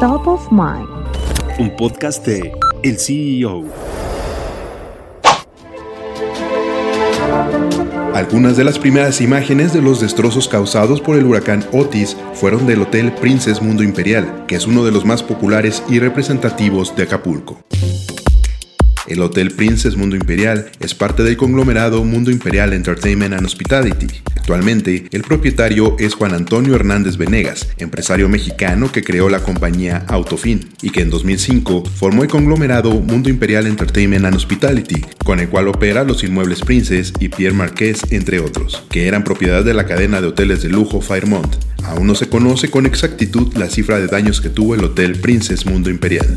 Top of Mind. Un podcast de El CEO. Algunas de las primeras imágenes de los destrozos causados por el huracán Otis fueron del Hotel Princess Mundo Imperial, que es uno de los más populares y representativos de Acapulco. El Hotel Princess Mundo Imperial es parte del conglomerado Mundo Imperial Entertainment and Hospitality. Actualmente, el propietario es Juan Antonio Hernández Venegas, empresario mexicano que creó la compañía Autofin y que en 2005 formó el conglomerado Mundo Imperial Entertainment and Hospitality, con el cual opera los inmuebles Princess y Pierre Marqués, entre otros, que eran propiedad de la cadena de hoteles de lujo Fairmont. Aún no se conoce con exactitud la cifra de daños que tuvo el Hotel Princess Mundo Imperial.